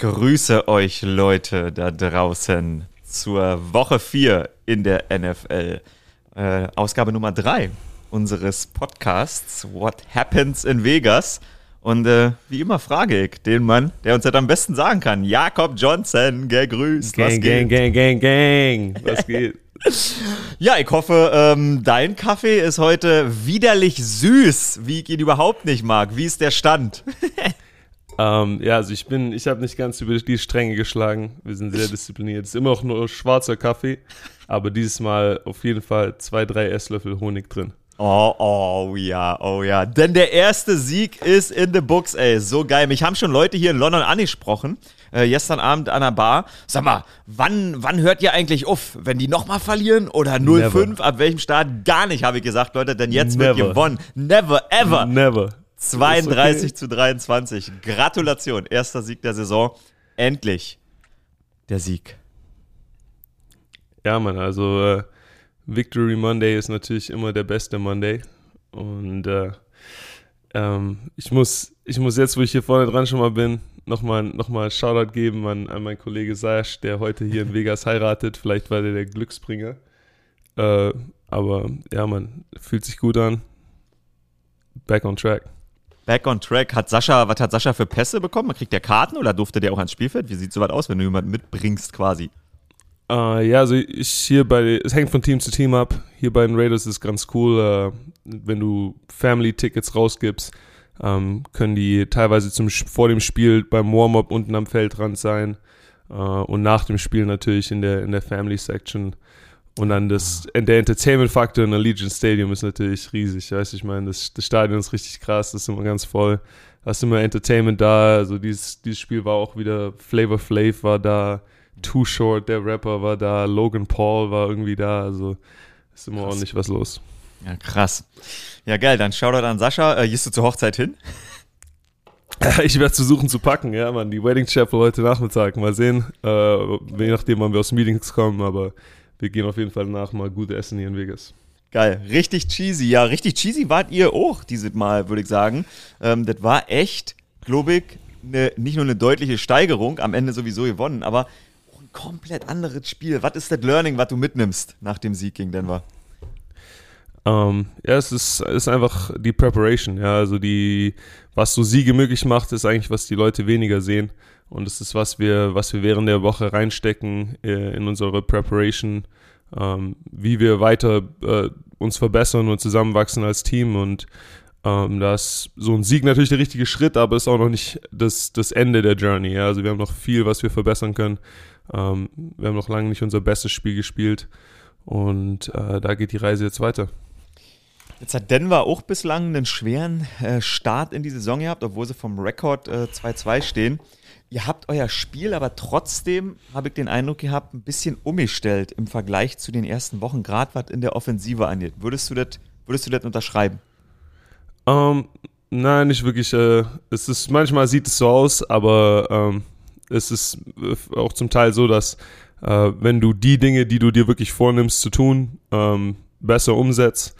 grüße euch Leute da draußen zur Woche 4 in der NFL. Äh, Ausgabe Nummer 3 unseres Podcasts What Happens in Vegas. Und äh, wie immer frage ich den Mann, der uns das am besten sagen kann. Jakob Johnson, gegrüßt. Gang, was gang, geht? gang, gang, gang. Was geht? ja, ich hoffe, ähm, dein Kaffee ist heute widerlich süß, wie ich ihn überhaupt nicht mag. Wie ist der Stand? ähm, ja, also ich bin, ich habe nicht ganz über die Stränge geschlagen. Wir sind sehr diszipliniert. Es ist immer noch nur schwarzer Kaffee, aber dieses Mal auf jeden Fall zwei, drei Esslöffel Honig drin. Oh, oh ja, oh ja. Denn der erste Sieg ist in the books, ey. So geil. Mich haben schon Leute hier in London angesprochen, äh, gestern Abend an der Bar. Sag mal, wann, wann hört ihr eigentlich auf? Wenn die nochmal verlieren oder 0-5? Ab welchem Start? Gar nicht, habe ich gesagt, Leute, denn jetzt Never. wird gewonnen. Never, ever. Never. 32 okay. zu 23. Gratulation. Erster Sieg der Saison. Endlich der Sieg. Ja, Mann, also. Äh Victory Monday ist natürlich immer der beste Monday. Und äh, ähm, ich, muss, ich muss jetzt, wo ich hier vorne dran schon mal bin, nochmal noch mal Shoutout geben an, an meinen Kollege Sash, der heute hier in Vegas heiratet. Vielleicht war der der Glücksbringer. Äh, aber ja, man, fühlt sich gut an. Back on track. Back on track. Hat Sascha, was hat Sascha für Pässe bekommen? Kriegt der Karten oder durfte der auch ans Spielfeld? Wie sieht sowas aus, wenn du jemanden mitbringst quasi? Uh, ja, also ich hier bei, es hängt von Team zu Team ab. Hier bei den Raiders ist ganz cool, uh, wenn du Family-Tickets rausgibst, um, ähm, können die teilweise zum, vor dem Spiel beim Warm-up unten am Feldrand sein uh, und nach dem Spiel natürlich in der, in der Family-Section. Und dann das, der Entertainment-Faktor in der Legion Stadium ist natürlich riesig. Weißt, ich meine, das, das Stadion ist richtig krass, das ist immer ganz voll. Da ist immer Entertainment da. Also dieses, dieses Spiel war auch wieder Flavor Flav war da. Too Short, der Rapper, war da, Logan Paul war irgendwie da, also ist immer krass. ordentlich was los. Ja, krass. Ja, geil, dann Shoutout an Sascha. Äh, gehst du zur Hochzeit hin? Ich werde versuchen zu packen, ja, Mann. Die Wedding Chapel heute Nachmittag. Mal sehen, äh, je nachdem, wann wir aus Meetings kommen, aber wir gehen auf jeden Fall nach mal gut essen hier in Vegas. Geil, richtig cheesy. Ja, richtig cheesy wart ihr auch dieses Mal, würde ich sagen. Ähm, das war echt, glaube ich, ne, nicht nur eine deutliche Steigerung, am Ende sowieso gewonnen, aber komplett anderes Spiel. Was ist das Learning, was du mitnimmst nach dem Sieg gegen Denver? Ähm, ja, es ist, ist einfach die Preparation. Ja, also die, was so Siege möglich macht, ist eigentlich, was die Leute weniger sehen. Und es ist, was wir, was wir während der Woche reinstecken äh, in unsere Preparation, ähm, wie wir weiter äh, uns verbessern und zusammenwachsen als Team. Und ähm, da ist so ein Sieg natürlich der richtige Schritt, aber ist auch noch nicht das, das Ende der Journey. Ja? Also wir haben noch viel, was wir verbessern können. Ähm, wir haben noch lange nicht unser bestes Spiel gespielt und äh, da geht die Reise jetzt weiter. Jetzt hat Denver auch bislang einen schweren äh, Start in die Saison gehabt, obwohl sie vom Rekord 2-2 äh, stehen. Ihr habt euer Spiel aber trotzdem, habe ich den Eindruck gehabt, ein bisschen umgestellt im Vergleich zu den ersten Wochen, gerade was in der Offensive angeht. Würdest du das, würdest du das unterschreiben? Um, ähm, nein, nicht wirklich. Äh, es ist, manchmal sieht es so aus, aber ähm, es ist äh, auch zum Teil so, dass äh, wenn du die Dinge, die du dir wirklich vornimmst zu tun, ähm, besser umsetzt,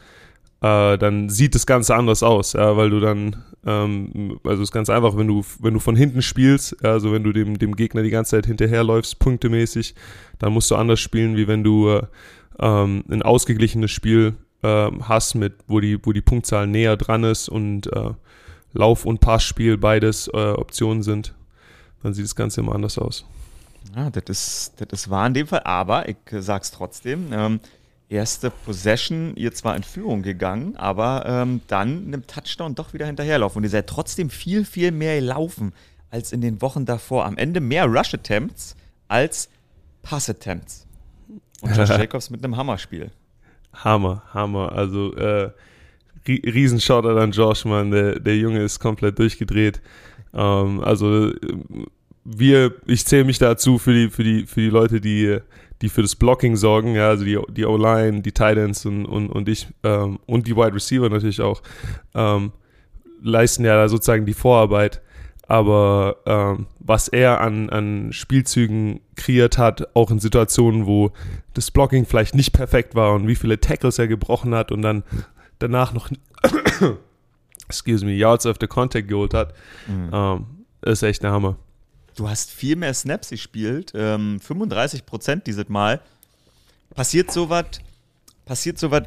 äh, dann sieht das Ganze anders aus, ja, weil du dann, ähm, also es ist ganz einfach, wenn du, wenn du von hinten spielst, also wenn du dem, dem Gegner die ganze Zeit hinterherläufst, punktemäßig, dann musst du anders spielen, wie wenn du äh, ähm, ein ausgeglichenes Spiel äh, hast, mit, wo die, wo die Punktzahl näher dran ist und äh, Lauf- und Passspiel beides äh, Optionen sind dann sieht das Ganze immer anders aus. Ja, das ist, das ist wahr in dem Fall, aber ich sag's trotzdem. Ähm, erste Possession, ihr zwar in Führung gegangen, aber ähm, dann einem Touchdown doch wieder hinterherlaufen. Und ihr seid trotzdem viel, viel mehr gelaufen als in den Wochen davor. Am Ende mehr Rush-Attempts als Pass-Attempts. Und Josh Jacobs mit einem Hammerspiel. Hammer, Hammer. Also äh, riesen Shoutout an Josh, Mann. Der, der Junge ist komplett durchgedreht. Ähm, also wir, ich zähle mich dazu für die, für die, für die Leute, die, die für das Blocking sorgen, ja, also die, die O-Line, die Titans und, und, und ich ähm, und die Wide Receiver natürlich auch, ähm, leisten ja da sozusagen die Vorarbeit. Aber ähm, was er an, an Spielzügen kreiert hat, auch in Situationen, wo das Blocking vielleicht nicht perfekt war und wie viele Tackles er gebrochen hat und dann danach noch excuse me, Yards after Contact geholt hat, mhm. ähm, ist echt der Hammer. Du hast viel mehr Snaps gespielt, ähm, 35 Prozent dieses Mal. Passiert sowas, passiert sowas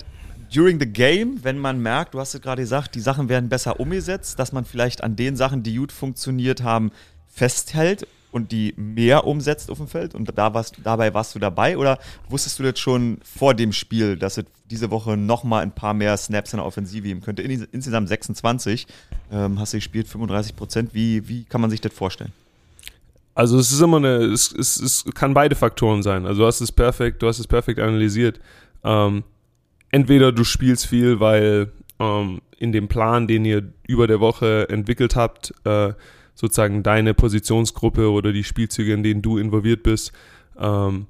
during the game, wenn man merkt, du hast es gerade gesagt, die Sachen werden besser umgesetzt, dass man vielleicht an den Sachen, die gut funktioniert haben, festhält und die mehr umsetzt auf dem Feld und da warst, dabei warst du dabei oder wusstest du das schon vor dem Spiel, dass es diese Woche nochmal ein paar mehr Snaps in der Offensive geben könnte? In, insgesamt 26 ähm, hast du gespielt, 35 Prozent. Wie, wie kann man sich das vorstellen? Also es ist immer eine, es, es, es kann beide Faktoren sein. Also du hast es perfekt, du hast es perfekt analysiert. Ähm, entweder du spielst viel, weil ähm, in dem Plan, den ihr über der Woche entwickelt habt, äh, sozusagen deine Positionsgruppe oder die Spielzüge, in denen du involviert bist, ähm,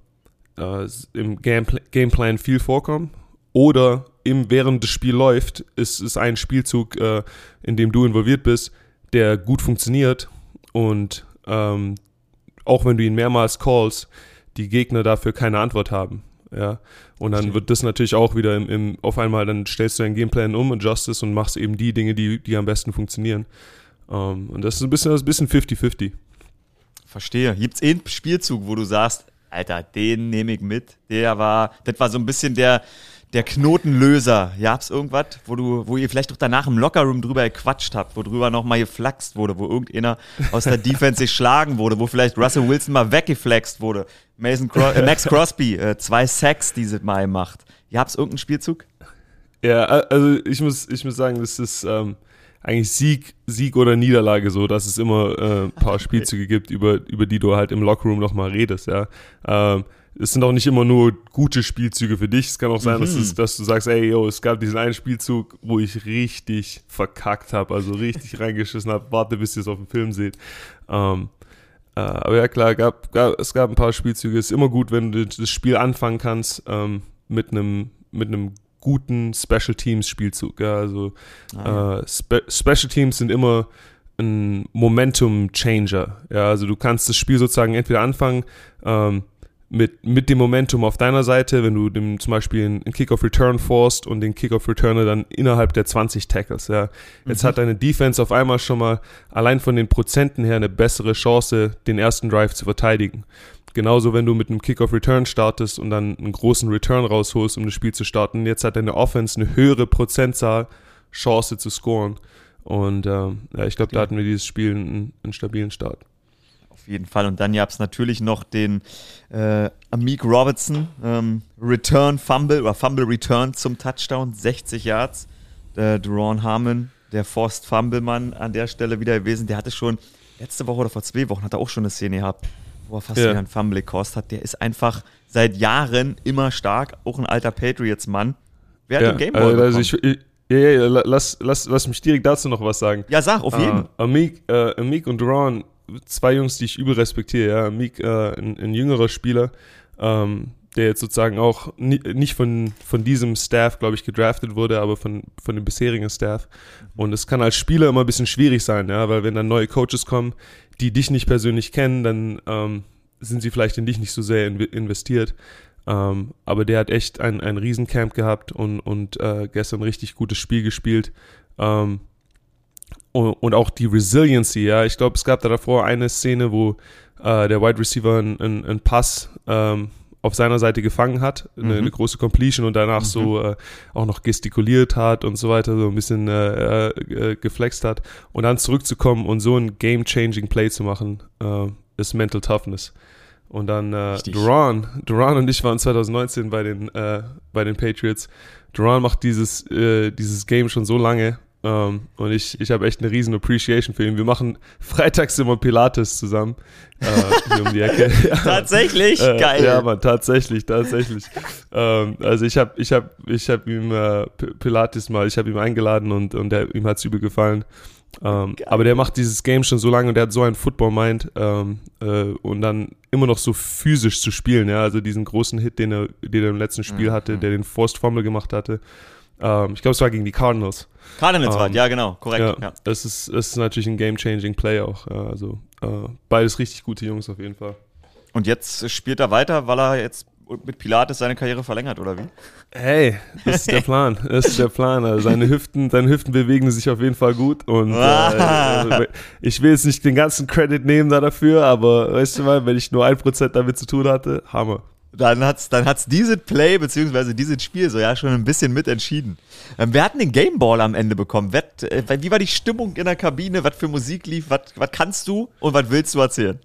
äh, im Gamepl Gameplan viel vorkommen. Oder im, während das Spiel läuft, ist es ein Spielzug, äh, in dem du involviert bist, der gut funktioniert und ähm, auch wenn du ihn mehrmals callst, die Gegner dafür keine Antwort haben. Ja, und dann Stimmt. wird das natürlich auch wieder im, im, auf einmal, dann stellst du deinen Gameplan um, adjustest und machst eben die Dinge, die, die am besten funktionieren. Um, ähm, und das ist ein bisschen, das bisschen 50-50. Verstehe. Gibt es einen Spielzug, wo du sagst, Alter, den nehme ich mit. Der war, das war so ein bisschen der, der Knotenlöser. Gab's irgendwas, wo du, wo ihr vielleicht doch danach im Lockerroom drüber gequatscht habt, wo drüber nochmal geflaxt wurde, wo irgendeiner aus der Defense geschlagen wurde, wo vielleicht Russell Wilson mal weggeflext wurde. Mason Cro äh, Max Crosby, äh, zwei Sacks dieses Mal macht. Gab's irgendeinen Spielzug? Ja, also ich muss, ich muss sagen, das ist, ähm, eigentlich Sieg, Sieg oder Niederlage so, dass es immer äh, ein paar Spielzüge gibt, über, über die du halt im Lockerroom nochmal redest, ja. Ähm, es sind auch nicht immer nur gute Spielzüge für dich. Es kann auch sein, mhm. dass, es, dass, du sagst, ey, yo, es gab diesen einen Spielzug, wo ich richtig verkackt habe, also richtig reingeschissen habe. Warte, bis ihr es auf dem Film seht. Ähm, äh, aber ja, klar, gab, gab, es gab ein paar Spielzüge. Es ist immer gut, wenn du das Spiel anfangen kannst ähm, mit einem mit einem guten Special Teams Spielzug. Ja, also ah, Äh, Spe Special Teams sind immer ein Momentum Changer. Ja, also du kannst das Spiel sozusagen entweder anfangen ähm, mit, mit dem Momentum auf deiner Seite, wenn du dem zum Beispiel einen Kickoff Return forst und den Kickoff Returner dann innerhalb der 20 Tackles. Ja. Jetzt mhm. hat deine Defense auf einmal schon mal allein von den Prozenten her eine bessere Chance, den ersten Drive zu verteidigen. Genauso, wenn du mit einem Kickoff-Return startest und dann einen großen Return rausholst, um das Spiel zu starten. Jetzt hat deine Offense eine höhere Prozentzahl Chance zu scoren. Und ähm, ja, ich glaube, da hatten wir dieses Spiel einen, einen, stabilen Start. Auf jeden Fall. Und dann gab es natürlich noch den äh, Amik Robertson ähm, Return Fumble oder Fumble Return zum Touchdown, 60 Yards. Der Duran Harmon, der Forced Fumble Mann an der Stelle wieder gewesen. Der hatte schon letzte Woche oder vor zwei Wochen hat er auch schon eine Szene gehabt, wo er fast ja. wieder einen Fumble gekostet hat. Der ist einfach seit Jahren immer stark, auch ein alter Patriots-Mann. Wer hat ja, den Gameboy also ich, ich, ja, ja, lass, lass, lass mich direkt dazu noch was sagen. Ja, sag, auf jeden. Uh, Amik, uh, Amik und Duran, zwei Jungs, die ich übel respektiere. Ja. Amik, uh, ein, ein, jüngerer Spieler, ähm, der jetzt sozusagen auch nie, nicht von, von diesem Staff, glaube ich, gedraftet wurde, aber von, von dem bisherigen Staff. Und es kann als Spieler immer ein bisschen schwierig sein, ja, weil wenn dann neue Coaches kommen, die dich nicht persönlich kennen, dann ähm, sind sie vielleicht in dich nicht so sehr in, investiert. Ähm, aber der hat echt ein, ein Riesencamp gehabt und, und äh, gestern richtig gutes Spiel gespielt. Ähm, und, auch die Resiliency, ja. Ich glaube, es gab da davor eine Szene, wo äh, der Wide Receiver einen ein Pass ähm, auf seiner Seite gefangen hat, eine, mhm. eine große Completion und danach mhm. so äh, auch noch gestikuliert hat und so weiter, so ein bisschen äh, äh, geflext hat und dann zurückzukommen und so ein game-changing Play zu machen, äh, ist Mental Toughness. Und dann äh, Duran, Duran und ich waren 2019 bei den, äh, bei den Patriots. Duran macht dieses, äh, dieses Game schon so lange um, ähm, und ich, ich habe echt eine riesen Appreciation für ihn. Wir machen freitags immer Pilates zusammen äh, hier um die Ecke. tatsächlich? Äh, Geil. Ja, man, tatsächlich, tatsächlich. ähm, also ich habe ich hab, ich hab ihm äh, Pilates mal, ich habe ihm eingeladen und, und der, ihm hat es übel gefallen. Ähm, aber der macht dieses Game schon so lange und der hat so einen Football-Mind ähm, äh, und dann immer noch so physisch zu spielen, ja, also diesen großen Hit, den er, den er im letzten Spiel mhm. hatte, der den Forced Fumble gemacht hatte. Ähm, ich glaube, es war gegen die Cardinals. Cardinals ähm, war, ja, genau, korrekt. Ja, ja. Das, ist, das ist natürlich ein game-changing Play auch. Ja, also äh, beides richtig gute Jungs auf jeden Fall. Und jetzt spielt er weiter, weil er jetzt und mit Pilates seine Karriere verlängert, oder wie? Hey, das ist der Plan. Das ist der Plan. Also seine Hüften, seine Hüften bewegen sich auf jeden Fall gut. Und äh, ich will jetzt nicht den ganzen Credit nehmen da dafür, aber weißt du mal, wenn ich nur ein Prozent damit zu tun hatte, Hammer. Dann hat's, dann hat's dieses Play beziehungsweise dieses Spiel so ja schon ein bisschen mitentschieden. Ähm, wir hatten den Gameball am Ende bekommen. Wett, äh, wie war die Stimmung in der Kabine? Was für Musik lief? Was, was kannst du und was willst du erzählen?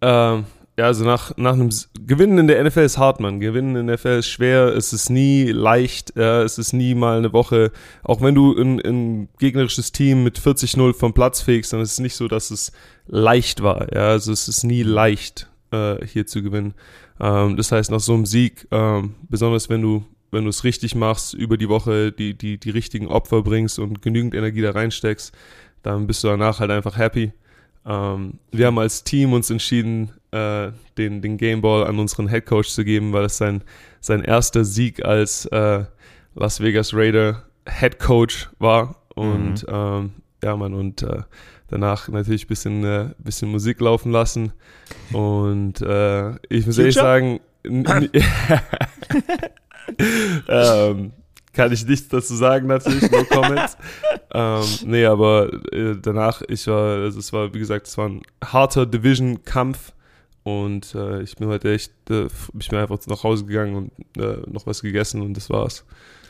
Ähm, ja, also nach, nach einem Gewinnen in der NFL ist hart, man. Gewinnen in der NFL ist schwer, es ist nie leicht, ja, es ist nie mal eine Woche. Auch wenn du ein, ein gegnerisches Team mit 40-0 vom Platz fegst, dann ist es nicht so, dass es leicht war. Ja, also es ist nie leicht, äh, hier zu gewinnen. Ähm, das heißt, nach so einem Sieg, ähm, besonders wenn du wenn du es richtig machst, über die Woche die, die, die richtigen Opfer bringst und genügend Energie da reinsteckst, dann bist du danach halt einfach happy. Ähm, wir haben als Team uns entschieden, äh, den, den Gameball an unseren Head Coach zu geben, weil es sein, sein erster Sieg als äh, Las Vegas Raider Head Coach war. Und mhm. ähm, ja, man, und äh, danach natürlich ein bisschen, äh, bisschen Musik laufen lassen. Und äh, ich muss ehrlich sagen, ähm, kann ich nichts dazu sagen, natürlich, no comments. ähm, nee, aber äh, danach, ich war, also es war, wie gesagt, es war ein harter Division-Kampf und äh, ich bin heute echt, äh, ich bin einfach nach Hause gegangen und äh, noch was gegessen und das war's.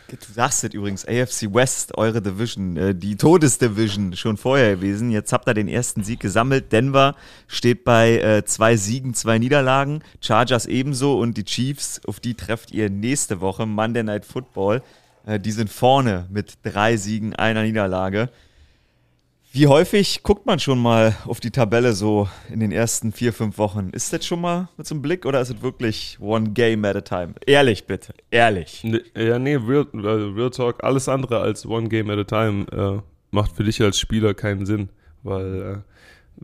Du sagst es übrigens, AFC West, eure Division, äh, die Todesdivision schon vorher gewesen. Jetzt habt ihr den ersten Sieg gesammelt. Denver steht bei äh, zwei Siegen, zwei Niederlagen. Chargers ebenso und die Chiefs, auf die trefft ihr nächste Woche, Monday Night Football. Äh, die sind vorne mit drei Siegen, einer Niederlage. Wie häufig guckt man schon mal auf die Tabelle so in den ersten vier, fünf Wochen? Ist das schon mal mit so einem Blick oder ist es wirklich one game at a time? Ehrlich bitte, ehrlich. Ja, nee, Real, Real Talk, alles andere als one game at a time äh, macht für dich als Spieler keinen Sinn, weil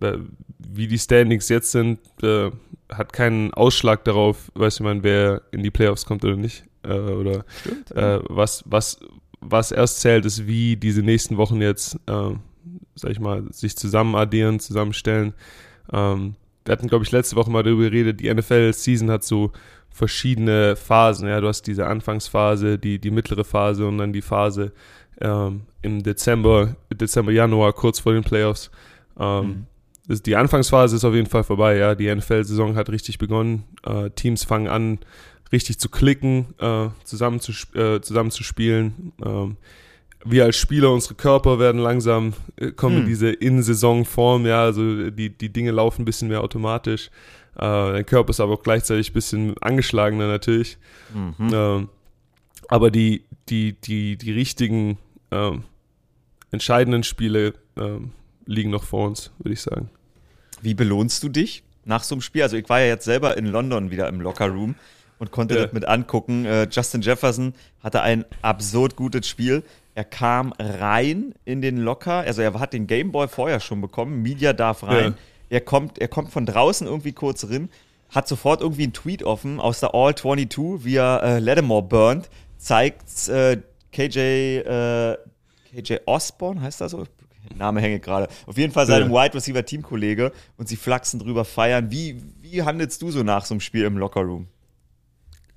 äh, wie die Standings jetzt sind, äh, hat keinen Ausschlag darauf, weißt du, man, wer in die Playoffs kommt oder nicht. Äh, oder Stimmt, ja. Äh, was, was, was erst zählt, ist, wie diese nächsten Wochen jetzt, äh, sag ich mal, sich zusammen addieren, zusammenstellen. Ähm, wir hatten, glaube ich, letzte Woche mal darüber geredet, die NFL-Season hat so verschiedene Phasen. Ja, du hast diese Anfangsphase, die, die mittlere Phase und dann die Phase ähm, im Dezember, Dezember, Januar, kurz vor den Playoffs. Ähm, mhm. Die Anfangsphase ist auf jeden Fall vorbei, ja. Die NFL-Saison hat richtig begonnen. Äh, Teams fangen an, richtig zu klicken, äh, zusammen, zu, äh, zusammen zu spielen. Ähm, wir als Spieler, unsere Körper werden langsam, äh, kommen hm. in diese In-Saison-Form, ja, also die, die Dinge laufen ein bisschen mehr automatisch. Äh, dein Körper ist aber auch gleichzeitig ein bisschen angeschlagener natürlich. Mhm. Ähm, aber die, die, die, die richtigen ähm, entscheidenden Spiele ähm, liegen noch vor uns, würde ich sagen. Wie belohnst du dich nach so einem Spiel? Also ich war ja jetzt selber in London wieder im Locker Room und konnte ja. das mit angucken. Äh, Justin Jefferson hatte ein absurd gutes Spiel. Er kam rein in den Locker, also er hat den Gameboy vorher schon bekommen, Media darf rein. Ja. Er, kommt, er kommt von draußen irgendwie kurz rein, hat sofort irgendwie einen Tweet offen aus der All 22, wie er äh, Lattimore burnt, zeigt äh, KJ, äh, KJ Osborne, heißt das so? Name hänge gerade. Auf jeden Fall seinem ja. Wide Receiver Teamkollege und sie flachsen drüber feiern. Wie, wie handelst du so nach so einem Spiel im Lockerroom?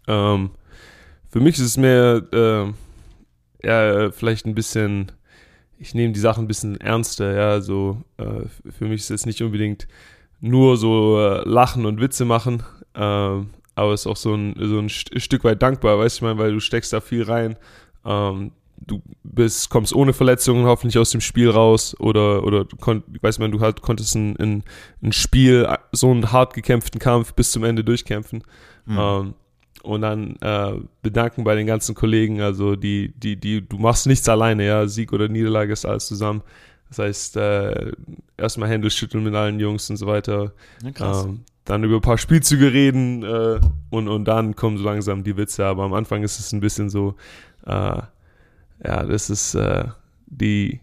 Ähm, für mich ist es mehr, äh, ja, vielleicht ein bisschen, ich nehme die Sachen ein bisschen ernster, ja, so, äh, für mich ist es nicht unbedingt nur so äh, lachen und Witze machen, ähm, aber es ist auch so ein, so ein Stück weit dankbar, weißt du, ich meine, weil du steckst da viel rein, ähm, du bist, kommst ohne Verletzungen hoffentlich aus dem Spiel raus oder, oder konnt, weiß man, du halt konntest ein, ein, ein Spiel, so einen hart gekämpften Kampf bis zum Ende durchkämpfen. Mhm. Ähm, und dann äh, bedanken bei den ganzen Kollegen. Also die, die, die, du machst nichts alleine, ja. Sieg oder Niederlage ist alles zusammen. Das heißt, äh, erstmal Hände schütteln mit allen Jungs und so weiter. Ja. Ähm, dann über ein paar Spielzüge reden äh, und, und dann kommen so langsam die Witze. Aber am Anfang ist es ein bisschen so, äh, ja, das ist äh, die,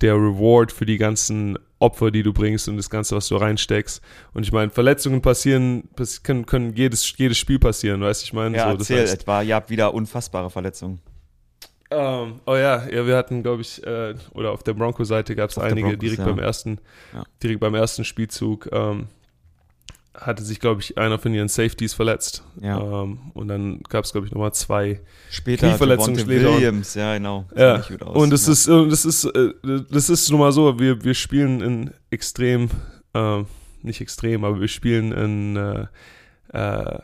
der Reward für die ganzen Opfer, die du bringst und das Ganze, was du reinsteckst. Und ich meine, Verletzungen passieren, können, können jedes, jedes Spiel passieren, weißt du, ich meine? Ja, so, erzähl das heißt, etwa, ihr habt wieder unfassbare Verletzungen. Um, ähm, oh ja, ja, wir hatten, glaube ich, äh, oder auf der Bronco-Seite gab es einige Broncos, direkt ja. beim ersten, ja. direkt beim ersten Spielzug. Ähm, hatte sich, glaube ich, einer von ihren Safeties verletzt. Ja. Ähm, und dann gab es, glaube ich, nochmal zwei Später Knieverletzungen später. Williams, ja genau. Ja, und das ja. ist, und das ist, äh, das ist nun mal so, wir, wir spielen in extrem, äh, nicht extrem, aber wir spielen in äh, äh,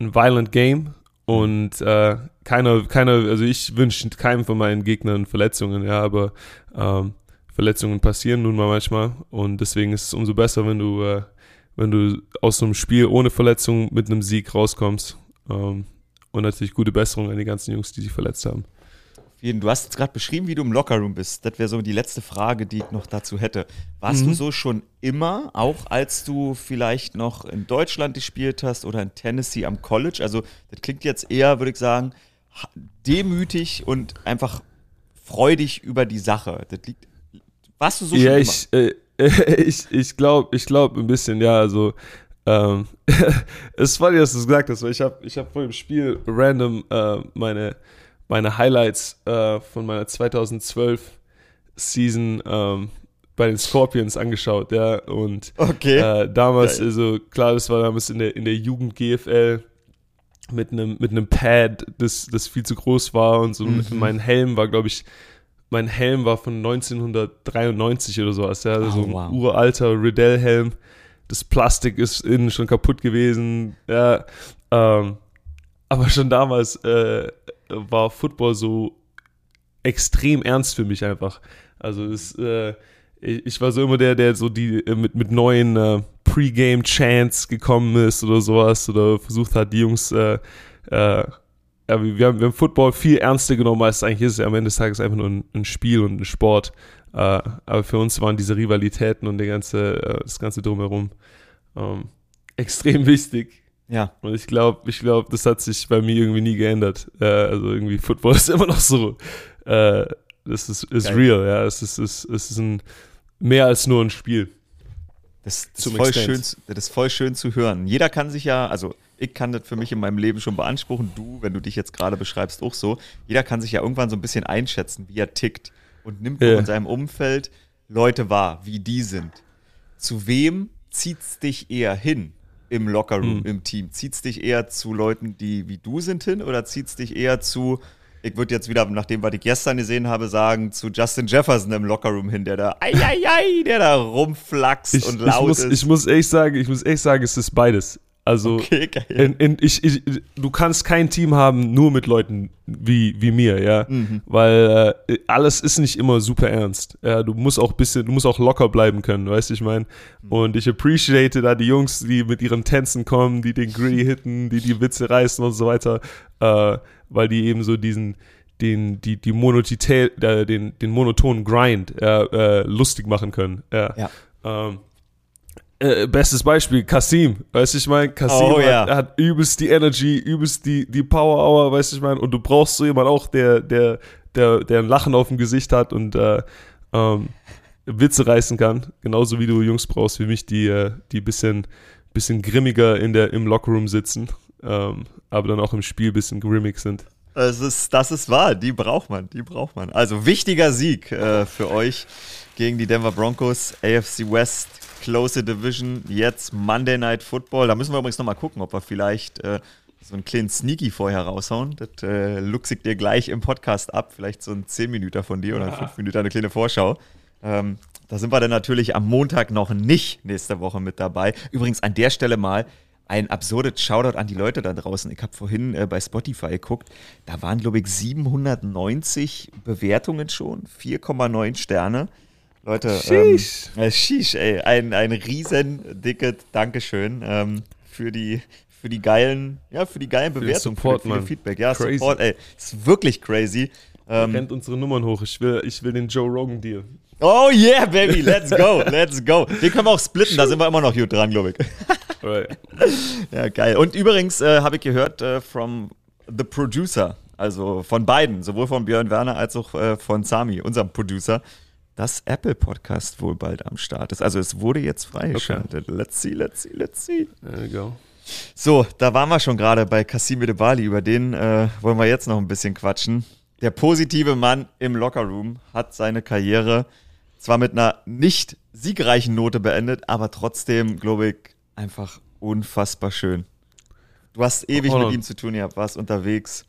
ein violent Game und äh, keiner, keiner, also ich wünsche keinem von meinen Gegnern Verletzungen, ja, aber ähm, Verletzungen passieren nun mal manchmal und deswegen ist es umso besser, wenn du, äh, wenn du aus einem Spiel ohne Verletzung mit einem Sieg rauskommst. Ähm, und natürlich gute Besserung an die ganzen Jungs, die sich verletzt haben. Du hast jetzt gerade beschrieben, wie du im Lockerroom bist. Das wäre so die letzte Frage, die ich noch dazu hätte. Warst Mhm. du so schon immer, auch als du vielleicht noch in Deutschland gespielt hast oder in Tennessee am College? Also, das klingt jetzt eher, würde ich sagen, demütig und einfach freudig über die Sache. Das liegt. Warst du so ja, schon ich, äh, ich, ich glaube ich glaub ein bisschen, ja, also ähm, es ist funny, dass du es gesagt hast, weil ich habe ich hab vor dem Spiel random äh, meine, meine Highlights äh, von meiner 2012 Season ähm, bei den Scorpions angeschaut, ja, und? Okay. äh, damals, Geil. also klar, das war damals in der, in der Jugend GFL mit einem mit einem Pad, das, das viel zu groß war und so. Mhm. Mein Helm war, glaube ich, mein Helm war von 1993 oder sowas, ja, Oh, so ein wow. uralter Riddell-Helm. Das Plastik ist innen schon kaputt gewesen, ja. Ähm, aber schon damals äh, war Football so extrem ernst für mich einfach. Also es, äh, ich, ich war so immer der, der so die äh, mit, mit neuen äh, Pre-Game-Chants gekommen ist oder sowas oder versucht hat, die Jungs, äh, äh, ja, wir, haben, wir haben Football viel ernster genommen, als es eigentlich ist. Am Ende des Tages einfach nur ein, ein Spiel und ein Sport. Äh, aber für uns waren diese Rivalitäten und der ganze, äh, das Ganze drumherum ähm, extrem wichtig. ja. Und ich glaube, ich glaube, das hat sich bei mir irgendwie nie geändert. Äh, also irgendwie Football ist immer noch so. Äh, das ist, ist Geil. real, ja. Es ist, es ist ein, mehr als nur ein Spiel. Das, das, ist voll Extent. schön, zu- das ist voll schön zu hören. Jeder kann sich ja, also ich kann das für mich in meinem Leben schon beanspruchen, du, wenn du dich jetzt gerade beschreibst, auch so. Jeder kann sich ja irgendwann so ein bisschen einschätzen, wie er tickt und nimmt Ja. in seinem Umfeld Leute wahr, wie die sind. Zu wem zieht's dich eher hin im Lockerroom, Hm. im Team? Zieht's dich eher zu Leuten, die wie du sind hin oder zieht's dich eher zu ich würde jetzt wieder, nachdem was ich gestern gesehen habe, sagen, zu Justin Jefferson im Lockerroom hin, der da, ei, ei, ei, der da rumflaxt Ich, und ich, laut muss, ist. ich muss echt sagen, ich muss echt sagen, es ist beides. Also Okay, in, in, ich, ich, du kannst kein Team haben nur mit Leuten wie, wie mir, ja, Mhm. weil äh, alles ist nicht immer super ernst. Ja, du musst auch bisschen, du musst auch locker bleiben können, weißt du, ich meine. Mhm. Und ich appreciate da die Jungs, die mit ihren Tänzen kommen, die den Gritty hitten, die die Witze reißen und so weiter, äh, weil die eben so diesen den, die, die Monotität, äh, den, den monotonen Grind äh, lustig machen können. Ja. Ja. Ähm, äh, bestes Beispiel, Kasim, weißt du, ich meine, Kasim Oh, hat, ja. hat übelst die Energy, übelst die, die Power Hour, weißt du, ich meine, und du brauchst so jemanden auch, der, der, der, der ein Lachen auf dem Gesicht hat und äh, ähm, Witze reißen kann, genauso wie du Jungs brauchst wie mich, die, äh, die bisschen, bisschen grimmiger in der, im Lockerroom sitzen, ähm, aber dann auch im Spiel bisschen grimmig sind. Das ist, das ist wahr, die braucht man, die braucht man. Also wichtiger Sieg äh, für euch gegen die Denver Broncos, AFC West, Close Division, jetzt Monday Night Football. Da müssen wir übrigens nochmal gucken, ob wir vielleicht äh, so einen kleinen Sneaky vorher raushauen. Das äh, luchse ich dir gleich im Podcast ab. Vielleicht so ein 10 Minuten von dir oder ein 5 Minuten eine kleine Vorschau. Ähm, da sind wir dann natürlich am Montag noch nicht nächste Woche mit dabei. Übrigens an der Stelle mal ein absurdes Shoutout an die Leute da draußen. Ich habe vorhin äh, bei Spotify geguckt, da waren, glaube ich, 790 Bewertungen schon, 4,9 Sterne. Leute, Sheesh. Ähm, äh, sheesh, ey, ein, ein riesen dickes Dankeschön ähm, für die für die geilen, ja, für die geilen Bewertungen, für, für die Feedback. Ja, Crazy. Support, ey, ist wirklich crazy. Ähm, Rennt unsere Nummern hoch. Ich will, ich will den Joe Rogan Deal. oh yeah, baby, let's go, let's go. Den können wir auch splitten, da sind wir immer noch gut dran, glaube ich. Alright. Ja, geil. Und übrigens äh, habe ich gehört äh, from the producer, also von beiden, sowohl von Björn Werner als auch äh, von Sami, unserem Producer, dass Apple Podcast wohl bald am Start ist. Also es wurde jetzt freigeschaltet. Let's see, let's see, let's see. There you go. So, da waren wir schon gerade bei Kassim Bali. Über den äh, wollen wir jetzt noch ein bisschen quatschen. Der positive Mann im Lockerroom hat seine Karriere zwar mit einer nicht siegreichen Note beendet, aber trotzdem, glaube ich, einfach unfassbar schön. Du hast ewig mit ihm zu tun gehabt, warst unterwegs.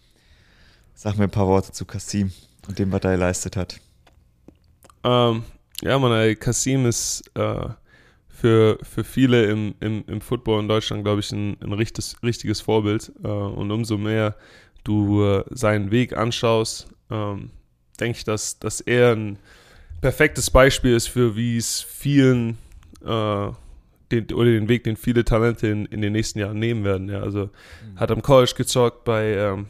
Sag mir ein paar Worte zu Kasim und dem, was er geleistet hat. Ähm, ja, man, ey, Kasim ist äh, für, für viele im, im, im Football in Deutschland, glaube ich, ein, ein richtiges, richtiges Vorbild. Äh, und umso mehr du äh, seinen Weg anschaust, ähm, denke ich, dass, dass er ein perfektes Beispiel ist für, wie es vielen äh, den, oder den Weg, den viele Talente in, in den nächsten Jahren nehmen werden. Ja, also mhm. hat am College gezockt bei, ähm,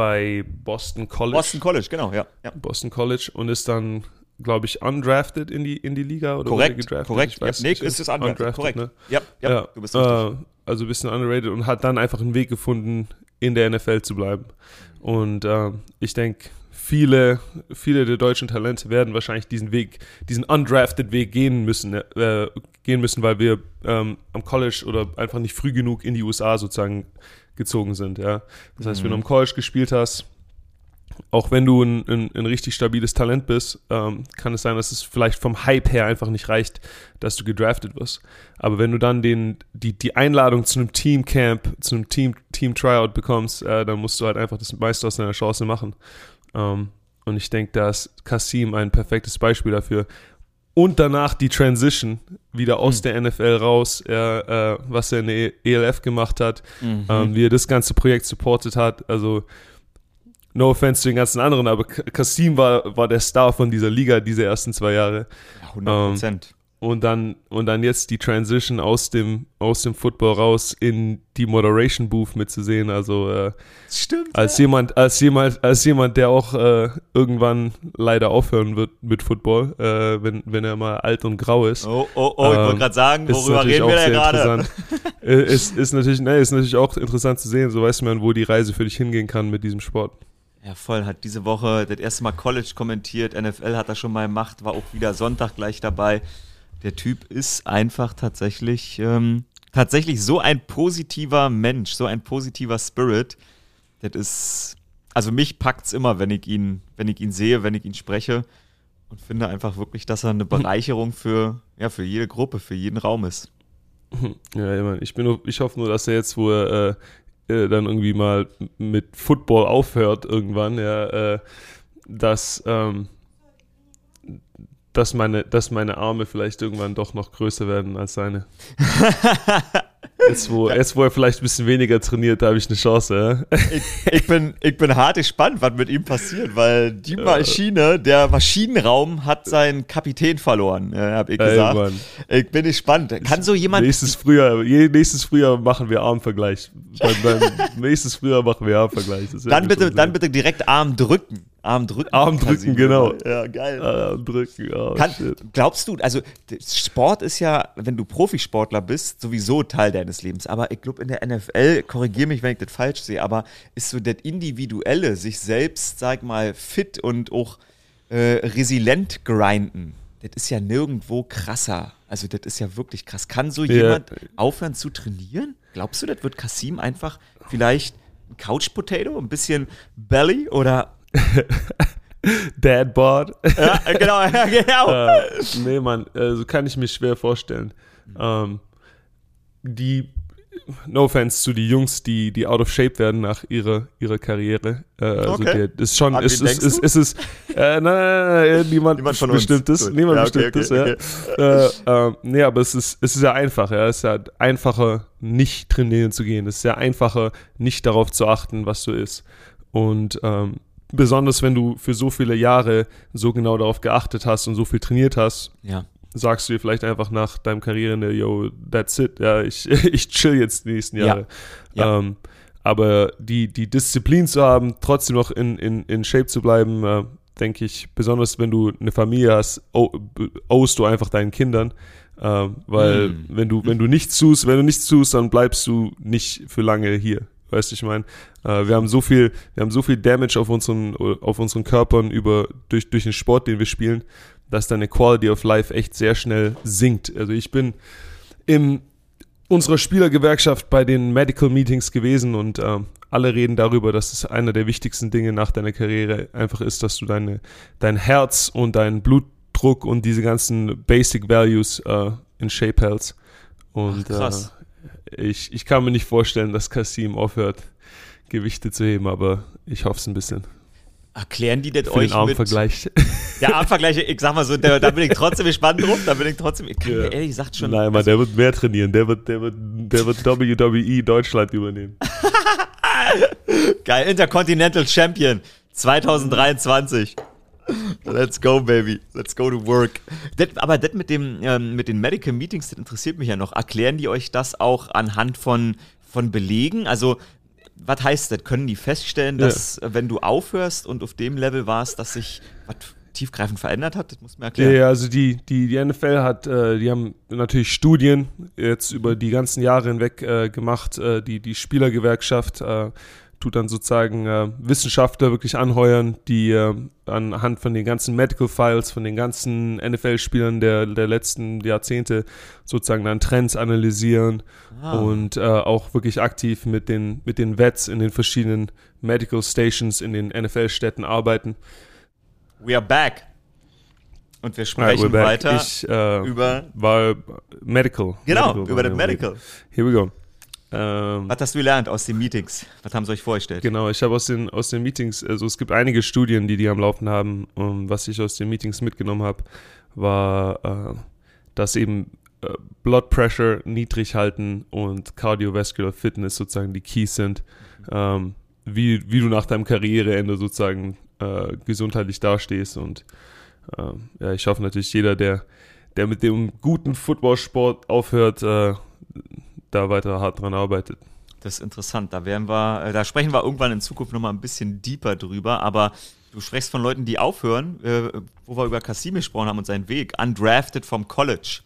bei Boston College. Boston College, genau, ja. ja. Boston College und ist dann, glaube ich, undrafted in die, in die Liga oder korrekt, gedraftet? Korrekt, ich weiß, ja, nee, ist es undrafted, undrafted korrekt. Ne? Ja, ja, ja, du bist richtig. Äh, also ein bisschen underrated und hat dann einfach einen Weg gefunden, in der NFL zu bleiben. Und äh, ich denke, viele, viele der deutschen Talente werden wahrscheinlich diesen Weg, diesen undrafted Weg gehen müssen, äh, gehen müssen, weil wir ähm, am College oder einfach nicht früh genug in die USA sozusagen gezogen sind. Ja. Das heißt, mhm. wenn du am College gespielt hast, auch wenn du ein, ein, ein richtig stabiles Talent bist, ähm, kann es sein, dass es vielleicht vom Hype her einfach nicht reicht, dass du gedraftet wirst. Aber wenn du dann den, die, die Einladung zu einem Teamcamp, zu einem Team, Team Tryout bekommst, äh, dann musst du halt einfach das meiste aus deiner Chance machen. Ähm, und ich denke, da ist Kasim ein perfektes Beispiel dafür. Und danach die Transition wieder aus mhm. der NFL raus, er, äh, was er in der ELF gemacht hat, mhm. ähm, wie er das ganze Projekt supportet hat. Also, no offense zu den ganzen anderen, aber Kasim war, war der Star von dieser Liga diese ersten zwei Jahre. Ja, 100 Prozent. Ähm, und dann und dann jetzt die Transition aus dem aus dem Football raus in die Moderation Booth mitzusehen also äh, Stimmt, als ja. jemand als jemand als jemand der auch äh, irgendwann leider aufhören wird mit Football äh, wenn wenn er mal alt und grau ist oh oh oh ich wollte ähm, gerade sagen worüber reden wir denn gerade äh, ist ist natürlich ne, ist natürlich auch interessant zu sehen so weiß man wo die Reise für dich hingehen kann mit diesem Sport ja, voll. Hat diese Woche das erste Mal College kommentiert. NFL hat er schon mal gemacht, war auch wieder Sonntag gleich dabei der Typ ist einfach tatsächlich, ähm, tatsächlich so ein positiver Mensch, so ein positiver Spirit. Das ist, also mich packt es immer, wenn ich ihn, wenn ich ihn sehe, wenn ich ihn spreche und finde einfach wirklich, dass er eine Bereicherung für, ja, für jede Gruppe, für jeden Raum ist. Ja, ich, bin ich hoffe nur, dass er jetzt, wo er äh, äh, dann irgendwie mal mit Football aufhört irgendwann, ja, äh, dass ähm, dass meine, dass meine Arme vielleicht irgendwann doch noch größer werden als seine. Jetzt wo, jetzt, wo er vielleicht ein bisschen weniger trainiert, da habe ich eine Chance. Ja? Ich, ich, bin, ich bin hart gespannt, was mit ihm passiert, weil die Maschine, der Maschinenraum hat seinen Kapitän verloren, habe ich gesagt. Ey, ich bin gespannt. Kann so jemand. Nächstes Frühjahr, nächstes Frühjahr machen wir Armvergleich. nächstes Frühjahr machen wir Armvergleich. Dann bitte, dann bitte direkt Arm drücken. Arm drücken. Arm drücken, genau. Ja, geil. Arm drücken, oh, Kann, glaubst du, also Sport ist ja, wenn du Profisportler bist, sowieso Teil deines Lebens. Aber ich glaube, in der NFL, korrigiere mich, wenn ich das falsch sehe, aber ist so das Individuelle, sich selbst, sag mal, fit und auch äh, resilient grinden, das ist ja nirgendwo krasser. Also, das ist ja wirklich krass. Kann so jemand aufhören zu trainieren? Glaubst du, das wird Kasim einfach vielleicht ein Couch Potato, ein bisschen Belly oder Dadbot. Ja, genau, ja, genau. äh, nee, Mann, äh, so kann ich mir schwer vorstellen. Ähm, die, no offense zu die Jungs, die, die out of shape werden nach ihrer, ihrer Karriere. Äh, also okay. der, ist schon, An ist, ist, ist, ist, ist, äh, nein, nein, nein, niemand, niemand von bestimmtes, uns. niemand ja, okay, bestimmtes, okay, ja. Äh, äh, nee, aber es ist, es ist ja einfach, ja, es ist ja einfacher, nicht trainieren zu gehen. Es ist ja einfacher, nicht darauf zu achten, was du isst. Und ähm, besonders wenn du für so viele Jahre so genau darauf geachtet hast und so viel trainiert hast, ja. sagst du dir vielleicht einfach nach deinem Karriereende, yo, that's it, ja, ich, ich chill jetzt die nächsten Jahre. Ja. Ja. Ähm, aber die, die Disziplin zu haben, trotzdem noch in, in, in Shape zu bleiben, äh, denke ich, besonders wenn du eine Familie hast, owest du einfach deinen Kindern. Äh, weil mm. wenn du, wenn du nichts tust, wenn du nichts tust, dann bleibst du nicht für lange hier. Weißt du, ich meine, äh, wir haben so viel, wir haben so viel Damage auf unseren, auf unseren Körpern über, durch, durch den Sport, den wir spielen, dass deine Quality of Life echt sehr schnell sinkt. Also ich bin in unserer Spielergewerkschaft bei den Medical Meetings gewesen und äh, alle reden darüber, dass es einer der wichtigsten Dinge nach deiner Karriere einfach ist, dass du deine, dein Herz und deinen Blutdruck und diese ganzen Basic Values äh, in Shape hältst. Und Ach, krass. Ich, ich kann mir nicht vorstellen, dass Kasim aufhört, Gewichte zu heben, aber ich hoffe es ein bisschen. Erklären die das Für euch den Armvergleich. der Armvergleich? Ich sag mal so, da, da bin ich trotzdem gespannt drauf. Da bin ich trotzdem. Ich kann Ja. mir ehrlich gesagt schon. Nein, Mann, der wird mehr trainieren. Der wird, der wird, der wird WWE Deutschland übernehmen. Geil, Intercontinental Champion 2023. Let's go, baby. Let's go to work. Das, aber das mit, dem, ähm, mit den Medical Meetings, das interessiert mich ja noch. Erklären die euch das auch anhand von, von Belegen? Also, was heißt das? Können die feststellen, Ja. dass, äh, wenn du aufhörst und auf dem Level warst, dass sich was tiefgreifend verändert hat? Das mir Ja, erklären. ja, also die, die, die NFL hat, äh, die haben natürlich Studien jetzt über die ganzen Jahre hinweg äh, gemacht. Äh, die, die Spielergewerkschaft äh, tut dann sozusagen äh, Wissenschaftler wirklich anheuern, die äh, anhand von den ganzen Medical Files, von den ganzen NFL-Spielern der, der letzten Jahrzehnte sozusagen dann Trends analysieren Ah. und äh, auch wirklich aktiv mit den, mit den Vets in den verschiedenen Medical Stations in den NFL-Städten arbeiten. We are back. Und wir sprechen back. weiter ich, äh, über. war Medical. Genau, Medical über das Medical. Here we go. Ähm, Was hast du gelernt aus den Meetings? Was haben sie euch vorgestellt? genau, ich habe aus den, aus den Meetings, also es gibt einige Studien, die die am Laufen haben. Und was ich aus den Meetings mitgenommen habe, war, äh, dass eben äh, Blood Pressure niedrig halten und Cardiovascular Fitness sozusagen die Keys sind, ähm, wie, wie du nach deinem Karriereende sozusagen äh, gesundheitlich dastehst. Und ähm, ja, ich hoffe natürlich, jeder, der, der mit dem guten Footballsport aufhört, äh, da weiter hart dran arbeitet. Das ist interessant. Da werden wir, äh, da sprechen wir irgendwann in Zukunft nochmal ein bisschen deeper drüber. Aber du sprichst von Leuten, die aufhören, äh, wo wir über Kassim gesprochen haben und seinen Weg. Undrafted vom College.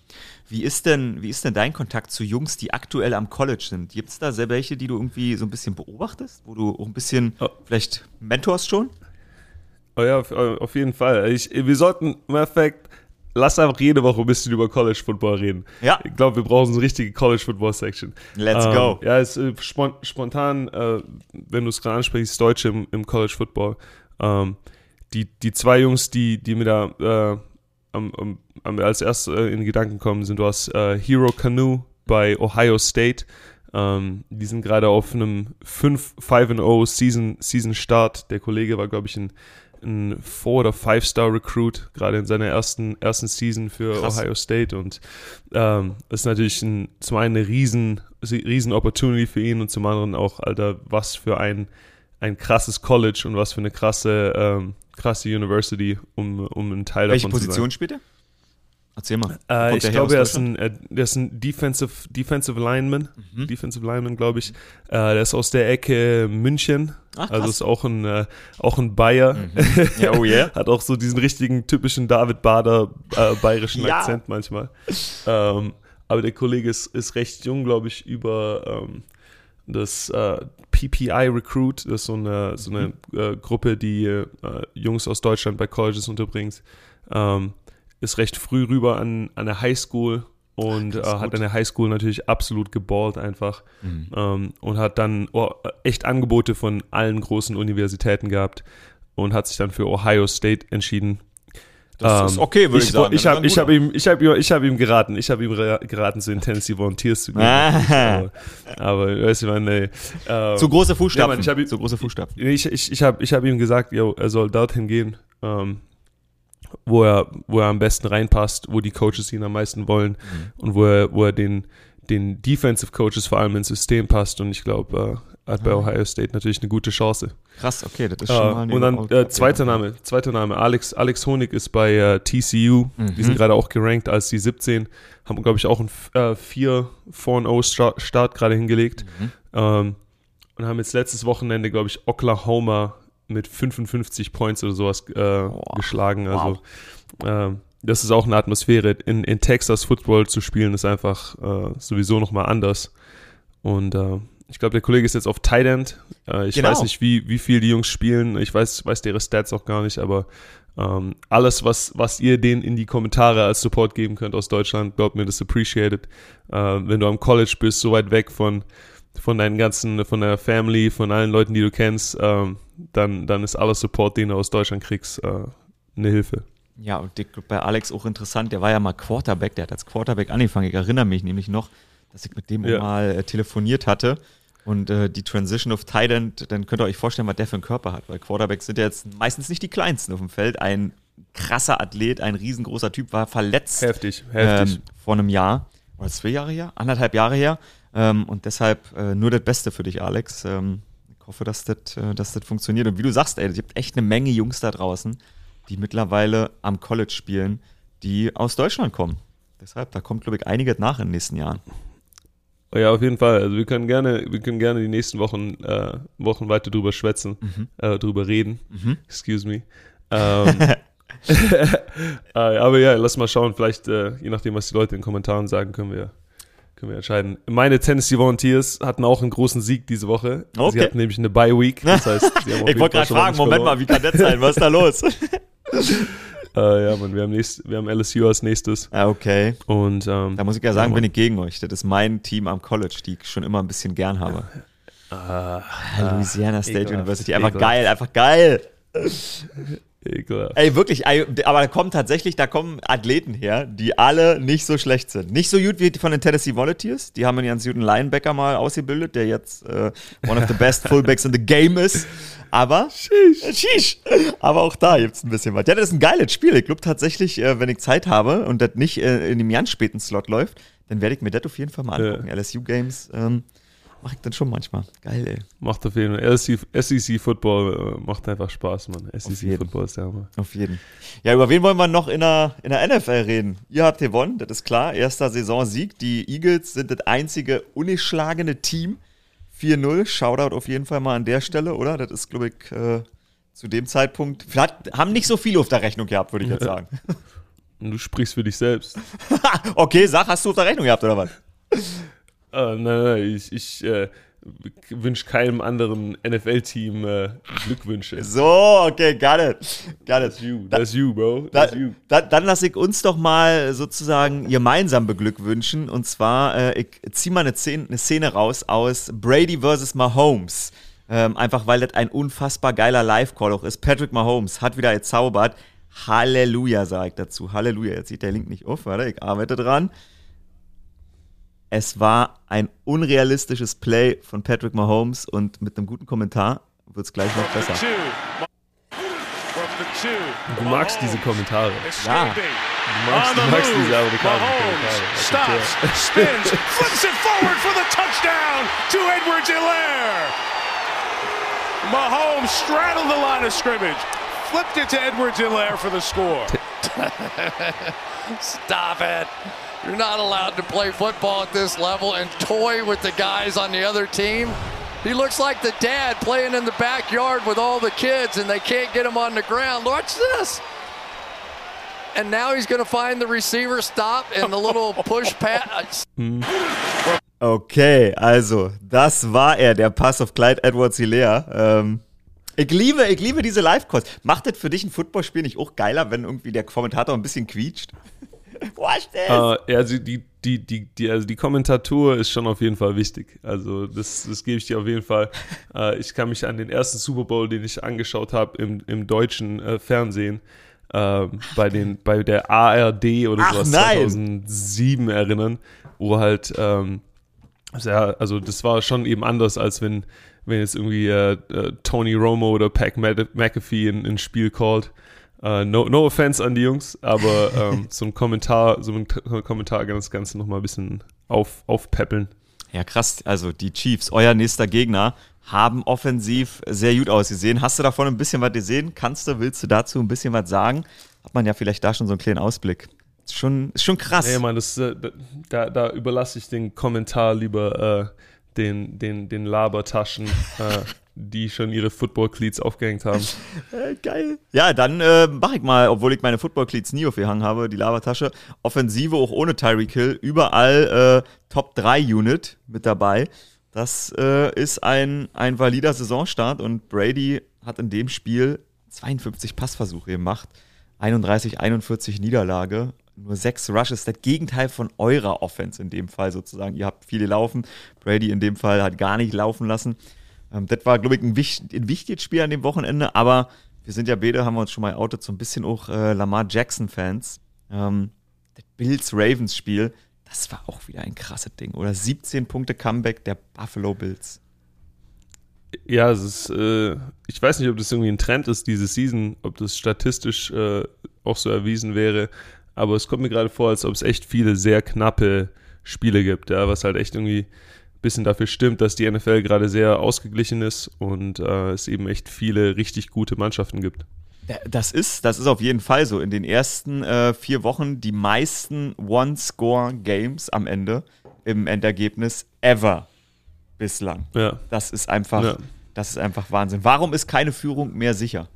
Wie ist denn, wie ist denn dein Kontakt zu Jungs, die aktuell am College sind? Gibt es da sehr welche, die du irgendwie so ein bisschen beobachtest, wo du auch ein bisschen Oh. vielleicht mentorst schon? Oh ja, auf, auf jeden Fall. Ich, wir sollten, im Endeffekt, lass einfach jede Woche ein bisschen über College Football reden. Ja. Ich glaube, wir brauchen so eine richtige College Football Section. Let's ähm, go. Ja, es ist spon spontan, äh, wenn du es gerade ansprichst, Deutsche im, im College Football. Ähm, die, die zwei Jungs, die, die mir da äh, am, am, am, als erstes äh, in Gedanken kommen, sind du hast äh, Hero Canoe bei Ohio State. Ähm, die sind gerade auf einem 5-5-0 Season, Season Start. Der Kollege war, glaube ich, ein, ein 4- oder 5-Star-Recruit, gerade in seiner ersten, ersten Season für Krass. Ohio State. Und ähm, das ist natürlich ein, zum einen eine riesen, riesen Opportunity für ihn und zum anderen auch, Alter, was für ein, ein krasses College und was für eine krasse, ähm, krasse University, um, um ein Teil Welche davon zu sein. Position spielt er? Erzähl mal. Äh, ich glaube, er ist ein, äh, der ist ein Defensive, Defensive Lineman. Mhm. Defensive Lineman, glaube ich. Äh, der ist aus der Ecke München. Ach, also ist auch ein, äh, auch ein Bayer. Ja, oh yeah. Hat auch so diesen richtigen typischen David Bader äh, bayerischen Ja. Akzent manchmal. Ähm, aber der Kollege ist, ist recht jung, glaube ich, über ähm, das äh, PPI Recruit. Das ist so eine, so eine äh, Gruppe, die Jungs aus Deutschland bei Colleges unterbringt. Ähm, ist recht früh rüber an, an der Highschool und äh, das ist hat an der Highschool natürlich absolut geballt einfach Mhm. ähm, und hat dann oh, echt Angebote von allen großen Universitäten gehabt und hat sich dann für Ohio State entschieden. Das ist Ähm, okay, würde ich, ich, sagen. Ich ist habe ich hab ihm, ich hab ihm, ich hab ihm geraten, ich habe ihm ra- geraten, zu den Tennessee Volunteers zu gehen. Aber, aber weißt du, man, nee. Ähm, Zu große Fußstapfen. Ja, Mann, ich hab ihn- Zu große Fußstapfen. ich, ich, ich habe ich hab ihm gesagt, yo, er soll dorthin gehen, ähm, wo, er, wo er am besten reinpasst, wo die Coaches ihn am meisten wollen und wo er, wo er den, den Defensive Coaches vor allem ins System passt. Und ich glaube, äh, hat bei Ah. Ohio State natürlich eine gute Chance. Krass, okay, das ist Äh, schon mal eine und dann äh, zweiter Name, zweiter Name, Alex, Alex Honig ist bei äh, TCU. Mhm. Die sind gerade auch gerankt als die 17. Haben, glaube ich, auch einen äh, 4 4-0 Start, Start gerade hingelegt. Mhm. Ähm, und haben jetzt letztes Wochenende, glaube ich, Oklahoma mit 55 Points oder sowas äh, geschlagen. Also ähm, das ist auch eine Atmosphäre. In, in Texas Football zu spielen ist einfach äh, sowieso nochmal anders. Und äh, ich glaube, der Kollege ist jetzt auf Tight End. Äh, ich Genau. weiß nicht, wie, wie viel die Jungs spielen. Ich weiß, weiß deren Stats auch gar nicht, aber ähm, alles, was, was ihr denen in die Kommentare als Support geben könnt aus Deutschland, glaubt mir, das ist appreciated. Äh, wenn du am College bist, so weit weg von, von deinen ganzen, von der Family, von allen Leuten, die du kennst, ähm, dann, dann ist alles Support, den du aus Deutschland kriegst, äh, eine Hilfe. Ja, und Dick, bei Alex auch interessant, der war ja mal Quarterback, der hat als Quarterback angefangen. Ich erinnere mich nämlich noch, dass ich mit dem Ja. mal äh, telefoniert hatte. Und äh, die Transition of Tight End, dann könnt ihr euch vorstellen, was der für einen Körper hat. Weil Quarterbacks sind ja jetzt meistens nicht die kleinsten auf dem Feld. Ein krasser Athlet, ein riesengroßer Typ, war verletzt Heftig, heftig. ähm, vor einem Jahr. Oder zwei Jahre her? Anderthalb Jahre her. Ähm, und deshalb äh, nur das Beste für dich, Alex. Ähm, ich hoffe, dass das, äh, dass das funktioniert. Und wie du sagst, ey, es gibt echt eine Menge Jungs da draußen, die mittlerweile am College spielen, die aus Deutschland kommen. Deshalb, da kommt, glaube ich, einiges nach in den nächsten Jahren. Ja, auf jeden Fall. Also wir können gerne, wir können gerne die nächsten Wochen, äh, Wochen weiter drüber schwätzen, äh, drüber reden. Excuse me. Ähm, äh, aber ja, lass mal schauen. Vielleicht, äh, je nachdem, was die Leute in den Kommentaren sagen, können wir, können wir entscheiden. Meine Tennessee Volunteers hatten auch einen großen Sieg diese Woche. Okay. Sie hatten nämlich eine Bye Week. Das heißt, sie haben auf Ich wollte gerade fragen, Moment verloren. mal, wie kann das sein? Was ist da los? Äh, ja, man, wir haben, nächst, wir haben LSU als nächstes. ah, okay. Und ähm, Da muss ich ja sagen, Ja, bin ich gegen euch. Das ist mein Team am College, die ich schon immer ein bisschen gern habe. ah, Louisiana State ekelhaft, University. Einfach ekelhaft. geil, einfach geil. ekelhaft. Ey, wirklich, aber da kommen tatsächlich, da kommen Athleten her, die alle nicht so schlecht sind. Nicht so gut wie die von den Tennessee Volunteers. Die haben einen ganz guten Linebacker mal ausgebildet, der jetzt äh, one of the best Fullbacks in the game ist. Aber, Sheesh. aber auch da gibt's ein bisschen was. Ja, das ist ein geiles Spiel. Ich glaube tatsächlich, äh, wenn ich Zeit habe und das nicht äh, in dem ganz späten Slot läuft, dann werde ich mir das auf jeden Fall mal Ja. angucken. LSU Games ähm, mache ich dann schon manchmal. Geil, ey. Macht auf jeden Fall. SEC, SEC Football äh, macht einfach Spaß, Mann. SEC. Football ist der Hammer. Auf jeden. Ja, über wen wollen wir noch in der, in der NFL reden? Ihr habt gewonnen, das ist klar. Erster Saisonsieg. Die Eagles sind das einzige ungeschlagene Team. 4-0. Shoutout auf jeden Fall mal an der Stelle, oder? Das ist, glaube ich, äh, zu dem Zeitpunkt. Vielleicht haben nicht so viele auf der Rechnung gehabt, würde ich jetzt sagen. Und du sprichst für dich selbst. okay, sag, hast du auf der Rechnung gehabt, oder was? Nein, nein, ich, ich äh, wünsche keinem anderen NFL-Team äh, Glückwünsche. So, okay, got it. Got it. That's you, that's you, bro. Da, That's you. da, dann lasse ich uns doch mal sozusagen gemeinsam beglückwünschen. Und zwar, äh, ich ziehe mal eine Szene, eine Szene raus aus Brady vs. Mahomes. Ähm, einfach weil das ein unfassbar geiler Live-Call auch ist. Patrick Mahomes hat wieder gezaubert. Halleluja, sage ich dazu. Halleluja. Jetzt sieht der Link nicht auf, warte, ich arbeite dran. Es war ein unrealistisches Play von Patrick Mahomes und mit einem guten Kommentar wird es gleich noch besser. Du magst diese Kommentare. Ja. Du magst, du magst diese amerikanischen Kommentare. Stops, spins, flips it forward for the touchdown to Edwards Hilaire. Mahomes straddled the line of scrimmage, flipped it to Edwards Hilaire for the score. Stop it. You're not allowed to play football at this level and toy with the guys on the other team. He looks like the dad playing in the backyard with all the kids and they can't get him on the ground. Watch this. And now he's going to find the receiver stop and the little push pass. Okay, also, das war er, der Pass auf Clyde Edwards Hilaire. Ähm, ich liebe, ich liebe diese Live-Calls. Macht das für dich ein Footballspiel nicht auch geiler, wenn irgendwie der Kommentator ein bisschen quietscht? Watch this! Äh, ja, also die, die, die, die, also die Kommentatur ist schon auf jeden Fall wichtig. Also das, das gebe ich dir auf jeden Fall. Äh, ich kann mich an den ersten Super Bowl, den ich angeschaut habe im, im deutschen äh, Fernsehen, ähm, bei, den, bei der ARD oder Ach, sowas nein. 2007 erinnern, wo halt, ähm, also das war schon eben anders, als wenn, wenn jetzt irgendwie äh, äh, Tony Romo oder Mad- McAfee ein, Spiel callt. Äh, no, no offense an die Jungs, aber ähm, so ein Kommentar, so ein Kommentar kann das Ganze nochmal ein bisschen auf, aufpäppeln. Ja, krass. Also, die Chiefs, euer nächster Gegner, haben offensiv sehr gut ausgesehen. Hast du davon ein bisschen was gesehen? Kannst du, willst du dazu ein bisschen was sagen? Hat man ja vielleicht da schon so einen kleinen Ausblick. Ist schon, ist schon krass. Nee, Mann, das, äh, da, da überlasse ich den Kommentar lieber äh, den, den, den Labertaschen, äh, die schon ihre Football-Cleats aufgehängt haben. Äh, geil. Ja, dann äh, mach ich mal, obwohl ich meine Football Cleats nie aufgehangen habe, die Labertasche. Offensive auch ohne Tyreek Hill, überall äh, Top 3 Unit mit dabei. Das äh, ist ein, ein valider Saisonstart und Brady hat in dem Spiel 52 Passversuche gemacht, 31, 41 Niederlage, nur 6 Rushes, das Gegenteil von eurer Offense in dem Fall sozusagen. Ihr habt viele laufen, Brady in dem Fall hat gar nicht laufen lassen. Ähm, das war, glaube ich, ein, wich ein wichtiges Spiel an dem Wochenende, aber wir sind ja beide, haben wir uns schon mal outet, so ein bisschen auch äh, Lamar Jackson-Fans. Ähm, das Bills-Ravens-Spiel, das war auch wieder ein krasses Ding. Oder 17 Punkte Comeback der Buffalo Bills. Ja, es ist, äh, ich weiß nicht, ob das irgendwie ein Trend ist, diese Season, ob das statistisch äh, auch so erwiesen wäre, aber es kommt mir gerade vor, als ob es echt viele sehr knappe Spiele gibt, ja, was halt echt irgendwie bisschen dafür stimmt, dass die NFL gerade sehr ausgeglichen ist und äh, es eben echt viele richtig gute Mannschaften gibt. Das ist, das ist auf jeden Fall so. In den ersten äh, vier Wochen die meisten One-Score-Games am Ende im Endergebnis ever bislang. Ja. Das ist einfach, Ja. das ist einfach Wahnsinn. Warum ist keine Führung mehr sicher?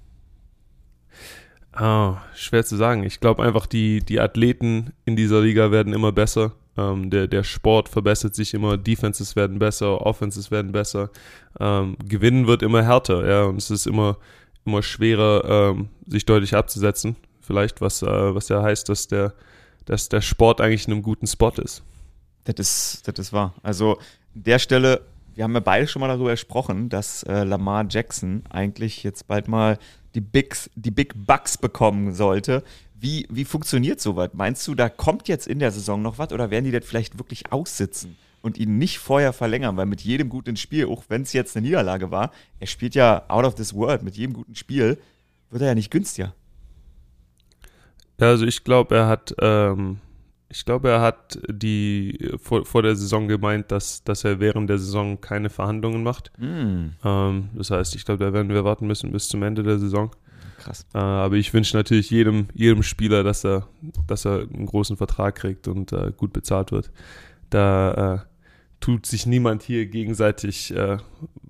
Ah, schwer zu sagen. Ich glaube einfach, die, die Athleten in dieser Liga werden immer besser. Ähm, der, der Sport verbessert sich immer, Defenses werden besser, Offenses werden besser. Ähm, Gewinnen wird immer härter, ja, und es ist immer, immer schwerer, ähm, sich deutlich abzusetzen. Vielleicht, was, äh, was ja heißt, dass der, dass der Sport eigentlich in einem guten Spot ist. Das ist, das wahr. Also an der Stelle, wir haben ja beide schon mal darüber gesprochen, dass äh, Lamar Jackson eigentlich jetzt bald mal die Bigs, die Big Bucks bekommen sollte. Wie, wie funktioniert sowas? Meinst du, da kommt jetzt in der Saison noch was oder werden die das vielleicht wirklich aussitzen und ihn nicht vorher verlängern? Weil mit jedem guten Spiel, auch wenn es jetzt eine Niederlage war, er spielt ja out of this world, mit jedem guten Spiel wird er ja nicht günstiger. Ja, also ich glaube, er hat, ähm, ich glaube, er hat die vor, vor der Saison gemeint, dass, dass er während der Saison keine Verhandlungen macht. Hm, Ähm, das heißt, ich glaube, da werden wir warten müssen bis zum Ende der Saison. Krass. Äh, aber ich wünsche natürlich jedem, jedem Spieler, dass er, dass er einen großen Vertrag kriegt und äh, gut bezahlt wird. Da äh, tut sich niemand hier gegenseitig äh,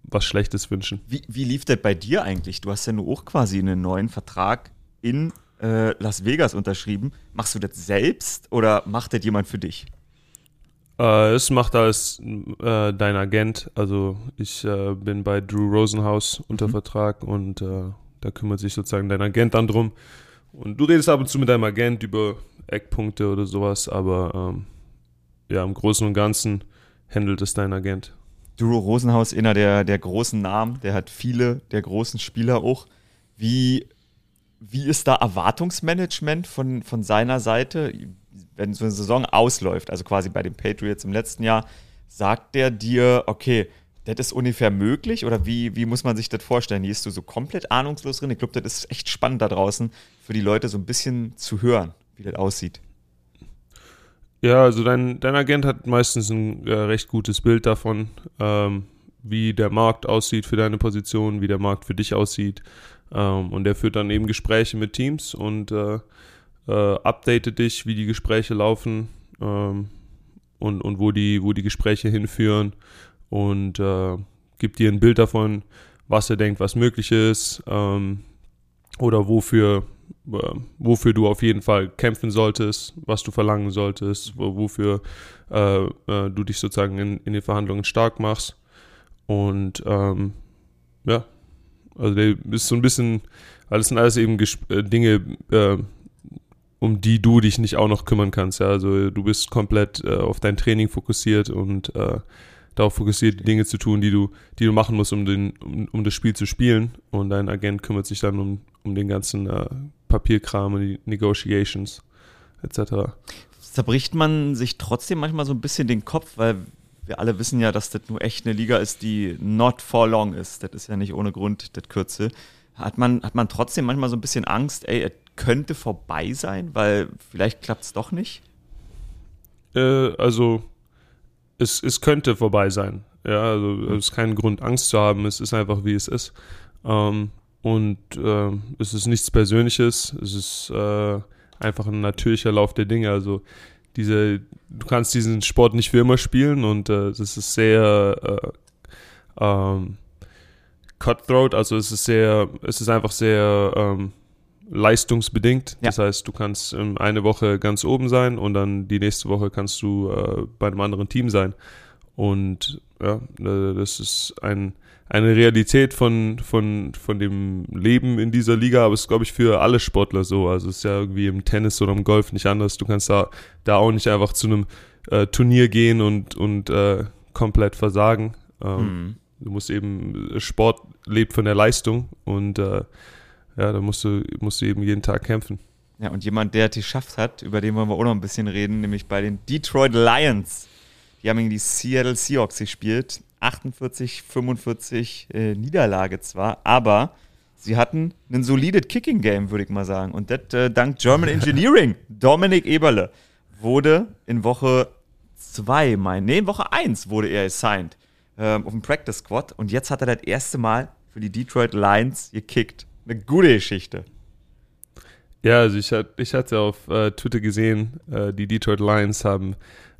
was Schlechtes wünschen. Wie, wie lief das bei dir eigentlich? Du hast ja nur auch quasi einen neuen Vertrag in äh, Las Vegas unterschrieben. Machst du das selbst oder macht das jemand für dich? Äh, es macht alles äh, dein Agent. Also ich äh, bin bei Drew Rosenhaus unter Mhm. Vertrag und da kümmert sich sozusagen dein Agent dann drum. Und du redest ab und zu mit deinem Agent über Eckpunkte oder sowas, aber ähm, ja, im Großen und Ganzen handelt es dein Agent. Drew Rosenhaus, einer der, der großen Namen, der hat viele der großen Spieler auch. Wie, wie ist da Erwartungsmanagement von, von seiner Seite, wenn so eine Saison ausläuft, also quasi bei den Patriots im letzten Jahr, sagt der dir, okay, das ist ungefähr möglich oder wie, wie muss man sich das vorstellen? Hier bist du so komplett ahnungslos drin. Ich glaube, das ist echt spannend da draußen für die Leute so ein bisschen zu hören, wie das aussieht. Ja, also dein, dein Agent hat meistens ein äh, recht gutes Bild davon, ähm, wie der Markt aussieht für deine Position, wie der Markt für dich aussieht. Ähm, und der führt dann eben Gespräche mit Teams und äh, äh, updatet dich, wie die Gespräche laufen ähm, und, und wo, die, wo die Gespräche hinführen und äh, gibt dir ein Bild davon, was er denkt, was möglich ist ähm, oder wofür äh, wofür du auf jeden Fall kämpfen solltest, was du verlangen solltest, wo, wofür äh, äh, du dich sozusagen in, in den Verhandlungen stark machst. Und ähm, ja, also der ist so ein bisschen, alles sind alles eben äh, Dinge, äh, um die du dich nicht auch noch kümmern kannst. Ja? Also du bist komplett auf dein Training fokussiert und darauf fokussiert, die Dinge zu tun, die du, die du machen musst, um, den, um, um das Spiel zu spielen. Und dein Agent kümmert sich dann um, um den ganzen äh, Papierkram und die Negotiations etc. zerbricht man sich trotzdem manchmal so ein bisschen den Kopf, weil wir alle wissen ja, dass das nur echt eine Liga ist, die not for long ist. Das ist ja nicht ohne Grund das Kürzel. Hat man, hat man trotzdem manchmal so ein bisschen Angst, ey, es könnte vorbei sein, weil vielleicht klappt es doch nicht? Äh, also es, es könnte vorbei sein. Ja, also es ist kein Grund, Angst zu haben. Es ist einfach, wie es ist. Ähm, und äh, es ist nichts Persönliches. Es ist äh, einfach ein natürlicher Lauf der Dinge. Also diese, du kannst diesen Sport nicht für immer spielen und äh, das ist sehr äh, ähm, cutthroat. Also es ist sehr, es ist einfach sehr ähm, leistungsbedingt. Ja. Das heißt, du kannst ähm, eine Woche ganz oben sein und dann die nächste Woche kannst du äh, bei einem anderen Team sein. Und ja, äh, das ist ein, eine Realität von, von, von dem Leben in dieser Liga, aber es ist, glaube ich, für alle Sportler so. Also es ist ja irgendwie im Tennis oder im Golf nicht anders. Du kannst da, da auch nicht einfach zu einem äh, Turnier gehen und, und äh, komplett versagen. Ähm, Du musst eben, Sport lebt von der Leistung und äh, ja, da musst du, musst du eben jeden Tag kämpfen. Ja, und jemand, der es geschafft hat, über den wollen wir auch noch ein bisschen reden, nämlich bei den Detroit Lions. Die haben gegen die Seattle Seahawks gespielt. 48, 45 äh, Niederlage zwar, aber sie hatten ein solides Kicking-Game, würde ich mal sagen. Und das äh, dank German Engineering. Dominik Eberle wurde in Woche 2, mein, nee, in Woche 1 wurde er assigned ähm, auf dem Practice Squad. Und jetzt hat er das erste Mal für die Detroit Lions gekickt. Eine gute Geschichte. Ja, also ich, hat, ich hatte auf äh, Twitter gesehen, äh, die Detroit Lions haben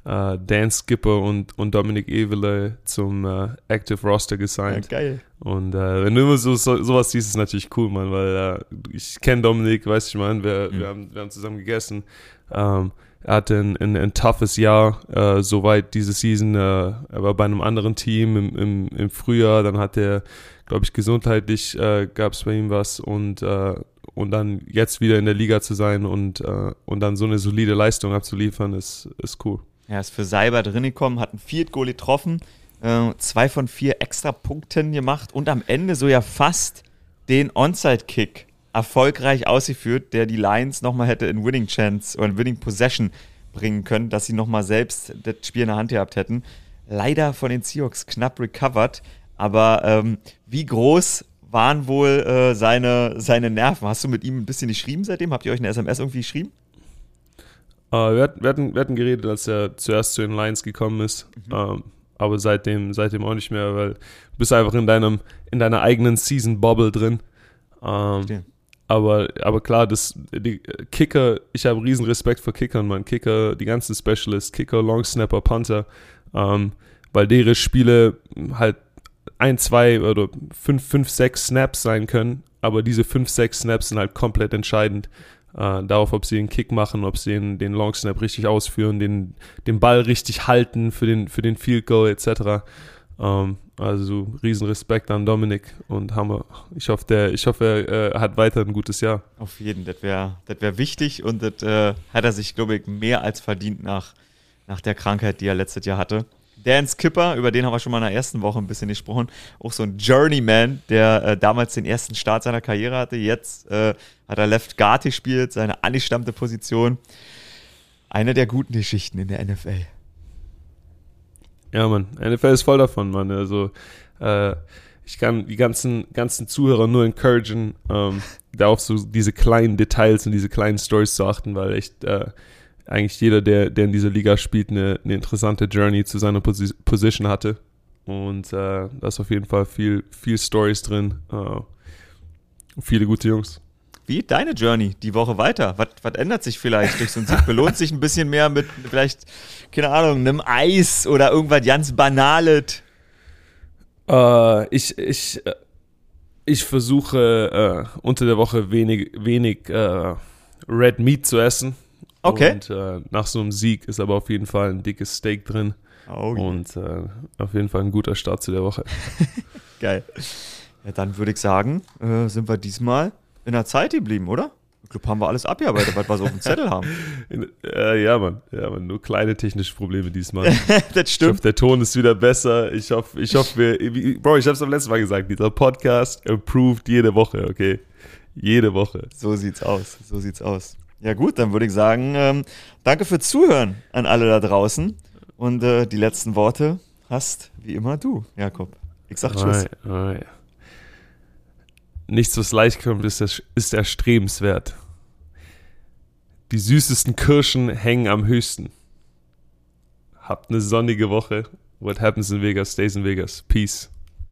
äh, Dan Skipper und, und Dominic Evele zum äh, Active Roster gesigned. Ja, geil. Und äh, wenn du immer so, so, sowas siehst, ist natürlich cool, Mann, weil äh, ich kenne Dominik, weißt du, ich meine, wir, Mhm. wir, haben, wir haben zusammen gegessen. Ähm, er hatte ein, ein, ein toughes Jahr, äh, soweit diese Season. Äh, er war bei einem anderen Team im, im, im Frühjahr, dann hat er, glaube ich, gesundheitlich äh, gab es bei ihm was und, äh, und dann jetzt wieder in der Liga zu sein und, äh, und dann so eine solide Leistung abzuliefern, ist, ist cool. Er ist für Seiber drin gekommen, hat ein Field Goal getroffen, äh, zwei von vier extra Punkten gemacht und am Ende so ja fast den Onside-Kick erfolgreich ausgeführt, der die Lions nochmal hätte in Winning Chance oder in Winning Possession bringen können, dass sie nochmal selbst das Spiel in der Hand gehabt hätten. Leider von den Seahawks knapp recovered, aber ähm, wie groß waren wohl äh, seine, seine Nerven? Hast du mit ihm ein bisschen geschrieben seitdem? Habt ihr euch eine SMS irgendwie geschrieben? Äh, wir, hatten, wir, hatten, wir hatten geredet, als er zuerst zu den Lions gekommen ist. Ähm, aber seitdem, seitdem auch nicht mehr, weil du bist einfach in deinem, in deiner eigenen Season-Bubble drin. Verstehe. Aber, aber klar, das, die Kicker, ich habe riesen Respekt vor Kickern, man. Kicker, die ganzen Specialists, Kicker, Long Snapper, Punter, ähm, weil deren Spiele halt ein, zwei oder fünf, fünf, sechs Snaps sein können, aber diese fünf, sechs Snaps sind halt komplett entscheidend äh, darauf, ob sie den Kick machen, ob sie den, den Long Snap richtig ausführen, den, den Ball richtig halten für den, für den Field Goal etc. Ähm, also riesen Respekt an Dominik und Hammer. Ich hoffe, der, ich hoffe, er äh, hat weiter ein gutes Jahr. Auf jeden, das wäre das wär wichtig und das äh, hat er sich, glaube ich, mehr als verdient nach, nach der Krankheit, die er letztes Jahr hatte. Dan Skipper, über den haben wir schon mal in der ersten Woche ein bisschen gesprochen, auch so ein Journeyman, der äh, damals den ersten Start seiner Karriere hatte. Jetzt äh, hat er Left Guard gespielt, seine angestammte Position. Eine der guten Geschichten in der NFL. Ja, Mann, NFL ist voll davon, Mann. Also, äh, ich kann die ganzen, ganzen Zuhörer nur encouragen, ähm, da auf so diese kleinen Details und diese kleinen Stories zu achten, weil echt äh, eigentlich jeder, der, der in dieser Liga spielt, eine, eine interessante Journey zu seiner Posi Position hatte. Und äh, da ist auf jeden Fall viel, viel Stories drin. Äh, viele gute Jungs. Wie deine Journey die Woche weiter? Was, was ändert sich vielleicht durch so einen Sieg? Belohnt sich ein bisschen mehr mit vielleicht, keine Ahnung, einem Eis oder irgendwas ganz Banales? Äh, ich, ich, äh, ich versuche äh, unter der Woche wenig, wenig äh, Red Meat zu essen. Okay. Und äh, nach so einem Sieg ist aber auf jeden Fall ein dickes Steak drin. Oh, Und äh, auf jeden Fall ein guter Start zu der Woche. geil. Ja, dann würde ich sagen, sind wir diesmal in der Zeit geblieben, oder? Ich glaube, haben wir alles abgearbeitet, was wir so auf dem Zettel haben. In, äh, ja, Mann. Ja, Mann. Nur kleine technische Probleme diesmal. das Ich hoffe, der Ton ist wieder besser. Ich hoffe, ich hoffe, wir, Bro, ich habe es am letzten Mal gesagt, dieser Podcast improved jede Woche, okay? Jede Woche. So sieht's aus. So sieht's aus. Ja, gut, dann würde ich sagen, ähm, danke fürs Zuhören an alle da draußen. Und äh, die letzten Worte hast wie immer du, Jakob. Ich sag Tschüss. Alright, alright. Nichts, was leicht kommt, ist, ist erstrebenswert. Die süßesten Kirschen hängen am höchsten. Habt eine sonnige Woche. What happens in Vegas stays in Vegas. Peace.